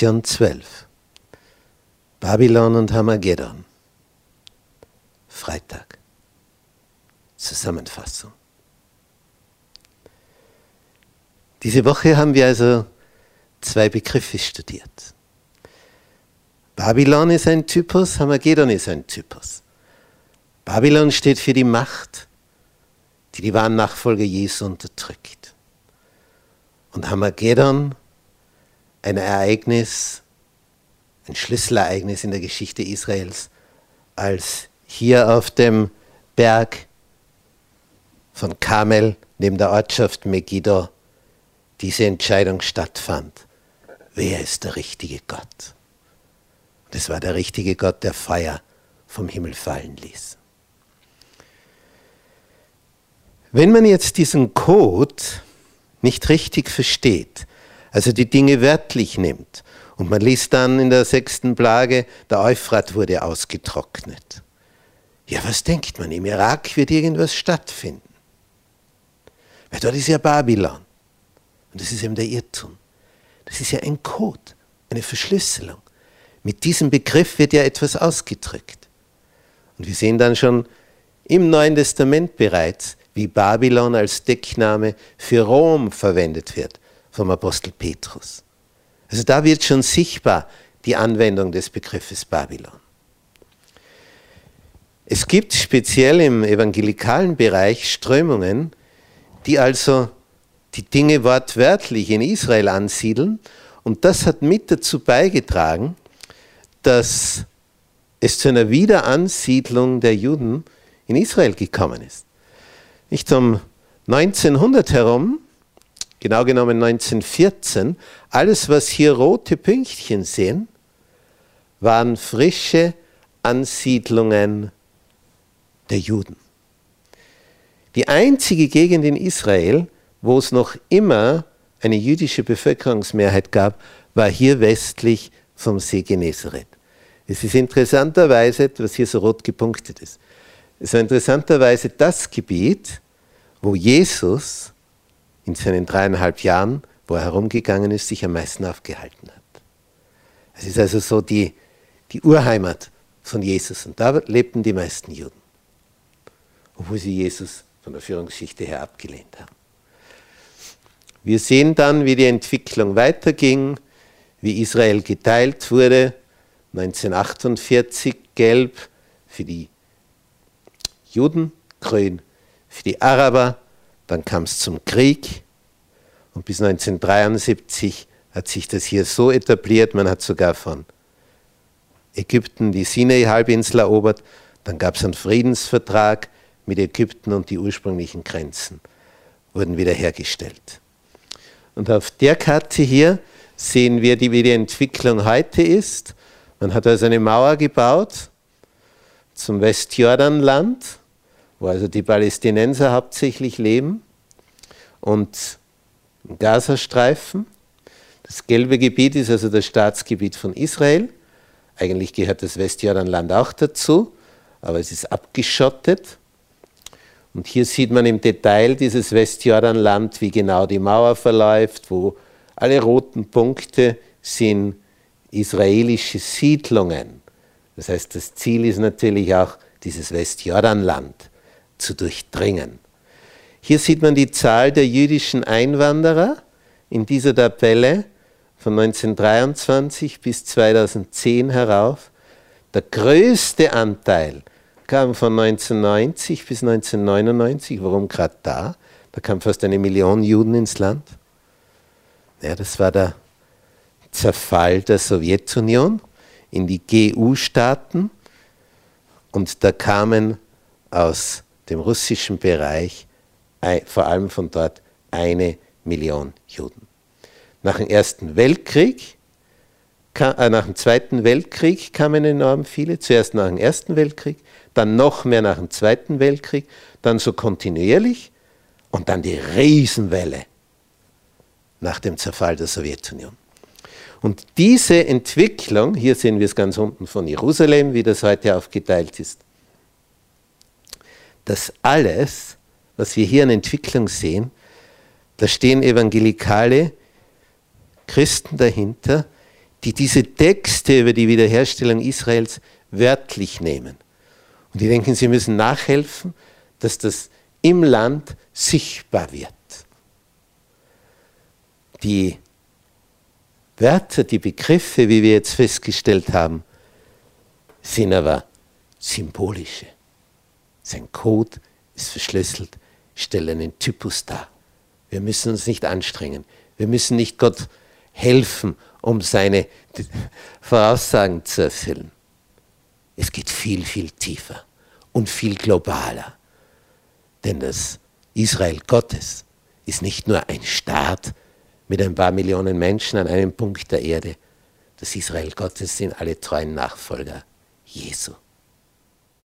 Lektion 12. Babylon und Hamagedon. Freitag. Zusammenfassung. Diese Woche haben wir also zwei Begriffe studiert. Babylon ist ein Typus, Hamagedon ist ein Typus. Babylon steht für die Macht, die die wahren Nachfolger Jesu unterdrückt. Und Hamagedon ein Ereignis, ein Schlüsselereignis in der Geschichte Israels, als hier auf dem Berg von Kamel neben der Ortschaft Megiddo diese Entscheidung stattfand. Wer ist der richtige Gott? Und es war der richtige Gott, der Feuer vom Himmel fallen ließ. Wenn man jetzt diesen Code nicht richtig versteht, also die Dinge wörtlich nimmt. Und man liest dann in der sechsten Plage, der Euphrat wurde ausgetrocknet. Ja, was denkt man? Im Irak wird irgendwas stattfinden. Weil dort ist ja Babylon. Und das ist eben der Irrtum. Das ist ja ein Code, eine Verschlüsselung. Mit diesem Begriff wird ja etwas ausgedrückt. Und wir sehen dann schon im Neuen Testament bereits, wie Babylon als Deckname für Rom verwendet wird vom Apostel Petrus. Also da wird schon sichtbar die Anwendung des Begriffes Babylon. Es gibt speziell im evangelikalen Bereich Strömungen, die also die Dinge wortwörtlich in Israel ansiedeln und das hat mit dazu beigetragen, dass es zu einer Wiederansiedlung der Juden in Israel gekommen ist. Nicht um 1900 herum genau genommen 1914, alles, was hier rote Pünktchen sehen, waren frische Ansiedlungen der Juden. Die einzige Gegend in Israel, wo es noch immer eine jüdische Bevölkerungsmehrheit gab, war hier westlich vom See Genezareth. Es ist interessanterweise, was hier so rot gepunktet ist, es ist interessanterweise das Gebiet, wo Jesus in seinen dreieinhalb Jahren, wo er herumgegangen ist, sich am meisten aufgehalten hat. Es ist also so die, die Urheimat von Jesus und da lebten die meisten Juden, obwohl sie Jesus von der Führungsgeschichte her abgelehnt haben. Wir sehen dann, wie die Entwicklung weiterging, wie Israel geteilt wurde, 1948 gelb für die Juden, grün für die Araber, dann kam es zum Krieg und bis 1973 hat sich das hier so etabliert, man hat sogar von Ägypten die Sinai-Halbinsel erobert, dann gab es einen Friedensvertrag mit Ägypten und die ursprünglichen Grenzen wurden wiederhergestellt. Und auf der Karte hier sehen wir, wie die Entwicklung heute ist. Man hat also eine Mauer gebaut zum Westjordanland wo also die Palästinenser hauptsächlich leben, und im Gazastreifen. Das gelbe Gebiet ist also das Staatsgebiet von Israel. Eigentlich gehört das Westjordanland auch dazu, aber es ist abgeschottet. Und hier sieht man im Detail dieses Westjordanland, wie genau die Mauer verläuft, wo alle roten Punkte sind israelische Siedlungen. Das heißt, das Ziel ist natürlich auch dieses Westjordanland zu durchdringen. Hier sieht man die Zahl der jüdischen Einwanderer in dieser Tabelle von 1923 bis 2010 herauf. Der größte Anteil kam von 1990 bis 1999. Warum gerade da? Da kam fast eine Million Juden ins Land. Ja, das war der Zerfall der Sowjetunion in die GU-Staaten und da kamen aus dem russischen Bereich, vor allem von dort, eine Million Juden. Nach dem Ersten Weltkrieg, äh, nach dem Zweiten Weltkrieg kamen enorm viele, zuerst nach dem Ersten Weltkrieg, dann noch mehr nach dem Zweiten Weltkrieg, dann so kontinuierlich und dann die Riesenwelle nach dem Zerfall der Sowjetunion. Und diese Entwicklung, hier sehen wir es ganz unten von Jerusalem, wie das heute aufgeteilt ist, das alles, was wir hier an Entwicklung sehen, da stehen evangelikale Christen dahinter, die diese Texte über die Wiederherstellung Israels wörtlich nehmen. Und die denken, sie müssen nachhelfen, dass das im Land sichtbar wird. Die Wörter, die Begriffe, wie wir jetzt festgestellt haben, sind aber symbolische. Sein Code ist verschlüsselt, stellen einen Typus dar. Wir müssen uns nicht anstrengen. Wir müssen nicht Gott helfen, um seine Voraussagen zu erfüllen. Es geht viel, viel tiefer und viel globaler. Denn das Israel Gottes ist nicht nur ein Staat mit ein paar Millionen Menschen an einem Punkt der Erde. Das Israel Gottes sind alle treuen Nachfolger Jesu.